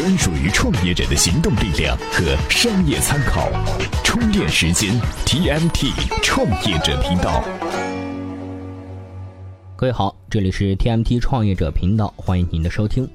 专属于创业者的行动力量和商业参考。充电时间，TMT 创业者频道。各位好，这里是 TMT 创业者频道，欢迎您的收听。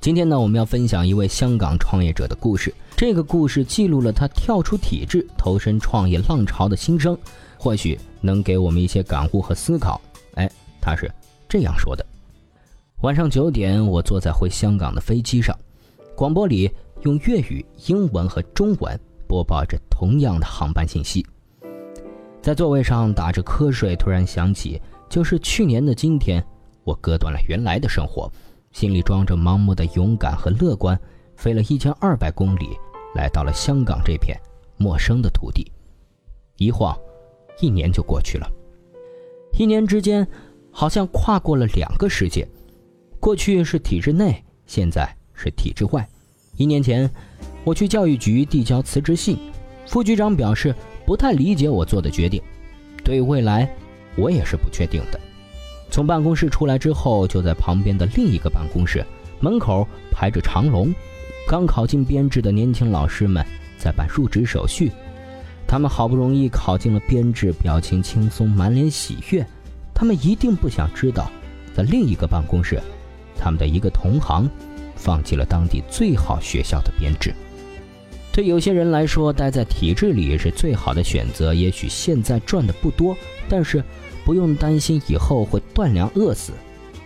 今天呢，我们要分享一位香港创业者的故事。这个故事记录了他跳出体制、投身创业浪潮的心声，或许能给我们一些感悟和思考。哎，他是这样说的：晚上九点，我坐在回香港的飞机上，广播里用粤语、英文和中文播报着同样的航班信息。在座位上打着瞌睡，突然想起，就是去年的今天，我割断了原来的生活。心里装着盲目的勇敢和乐观，飞了一千二百公里，来到了香港这片陌生的土地。一晃，一年就过去了。一年之间，好像跨过了两个世界。过去是体制内，现在是体制外。一年前，我去教育局递交辞职信，副局长表示不太理解我做的决定。对未来，我也是不确定的。从办公室出来之后，就在旁边的另一个办公室门口排着长龙。刚考进编制的年轻老师们在办入职手续，他们好不容易考进了编制，表情轻松，满脸喜悦。他们一定不想知道，在另一个办公室，他们的一个同行放弃了当地最好学校的编制。对有些人来说，待在体制里是最好的选择。也许现在赚的不多，但是。不用担心以后会断粮饿死，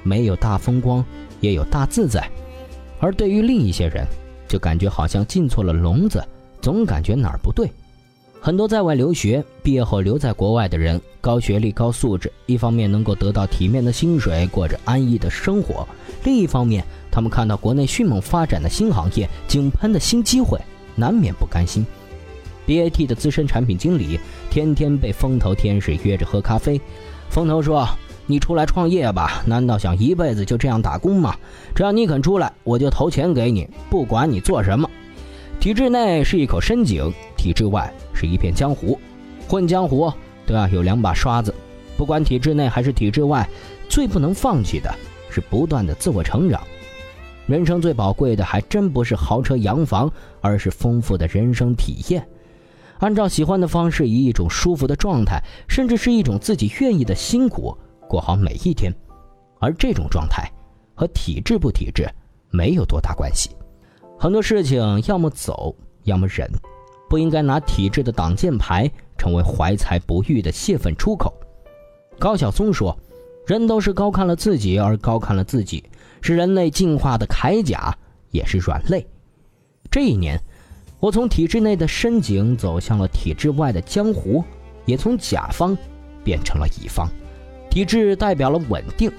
没有大风光，也有大自在。而对于另一些人，就感觉好像进错了笼子，总感觉哪儿不对。很多在外留学、毕业后留在国外的人，高学历、高素质，一方面能够得到体面的薪水，过着安逸的生活；另一方面，他们看到国内迅猛发展的新行业、井喷的新机会，难免不甘心。BAT 的资深产品经理天天被风投天使约着喝咖啡。风投说：“你出来创业吧，难道想一辈子就这样打工吗？只要你肯出来，我就投钱给你，不管你做什么。体制内是一口深井，体制外是一片江湖。混江湖都要有两把刷子。不管体制内还是体制外，最不能放弃的是不断的自我成长。人生最宝贵的，还真不是豪车洋房，而是丰富的人生体验。”按照喜欢的方式，以一种舒服的状态，甚至是一种自己愿意的辛苦，过好每一天。而这种状态和体制不体制没有多大关系。很多事情要么走，要么忍，不应该拿体制的挡箭牌成为怀才不遇的泄愤出口。高晓松说：“人都是高看了自己，而高看了自己是人类进化的铠甲，也是软肋。”这一年。我从体制内的深井走向了体制外的江湖，也从甲方变成了乙方。体制代表了稳定，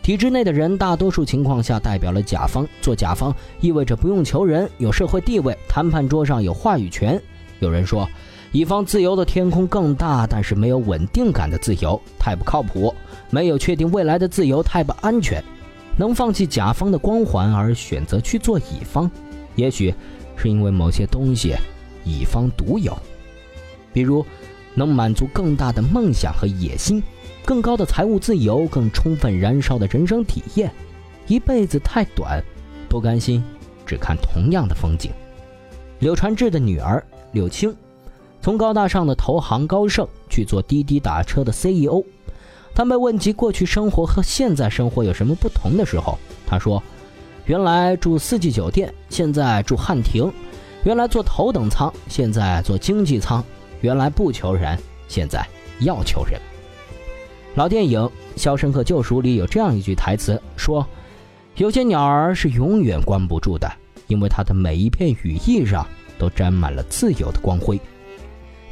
体制内的人大多数情况下代表了甲方。做甲方意味着不用求人，有社会地位，谈判桌上有话语权。有人说，乙方自由的天空更大，但是没有稳定感的自由太不靠谱，没有确定未来的自由太不安全。能放弃甲方的光环而选择去做乙方，也许。是因为某些东西，乙方独有，比如能满足更大的梦想和野心，更高的财务自由，更充分燃烧的人生体验。一辈子太短，不甘心只看同样的风景。柳传志的女儿柳青，从高大上的投行高盛去做滴滴打车的 CEO。当被问及过去生活和现在生活有什么不同的时候，他说。原来住四季酒店，现在住汉庭；原来坐头等舱，现在坐经济舱；原来不求人，现在要求人。老电影《肖申克救赎》里有这样一句台词，说：“有些鸟儿是永远关不住的，因为它的每一片羽翼上都沾满了自由的光辉。”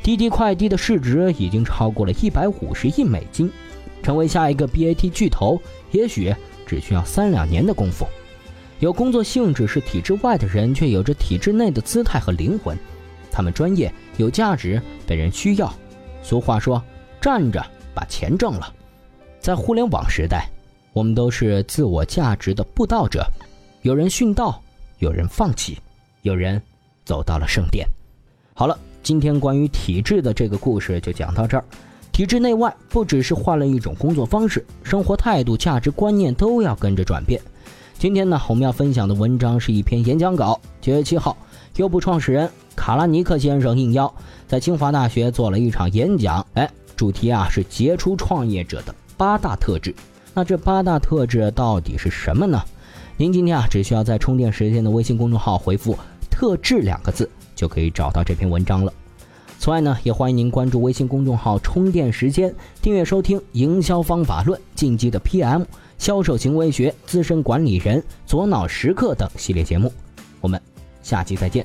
滴滴快递的市值已经超过了一百五十亿美金，成为下一个 BAT 巨头，也许只需要三两年的功夫。有工作性质是体制外的人，却有着体制内的姿态和灵魂。他们专业、有价值，被人需要。俗话说：“站着把钱挣了。”在互联网时代，我们都是自我价值的布道者。有人殉道，有人放弃，有人走到了圣殿。好了，今天关于体制的这个故事就讲到这儿。体制内外不只是换了一种工作方式，生活态度、价值观念都要跟着转变。今天呢，我们要分享的文章是一篇演讲稿。九月七号，优步创始人卡拉尼克先生应邀在清华大学做了一场演讲。哎，主题啊是杰出创业者的八大特质。那这八大特质到底是什么呢？您今天啊只需要在充电时间的微信公众号回复“特质”两个字，就可以找到这篇文章了。此外呢，也欢迎您关注微信公众号“充电时间”，订阅收听《营销方法论》、《进击的 PM》、《销售行为学》、《资深管理人》、《左脑时刻》等系列节目。我们下期再见。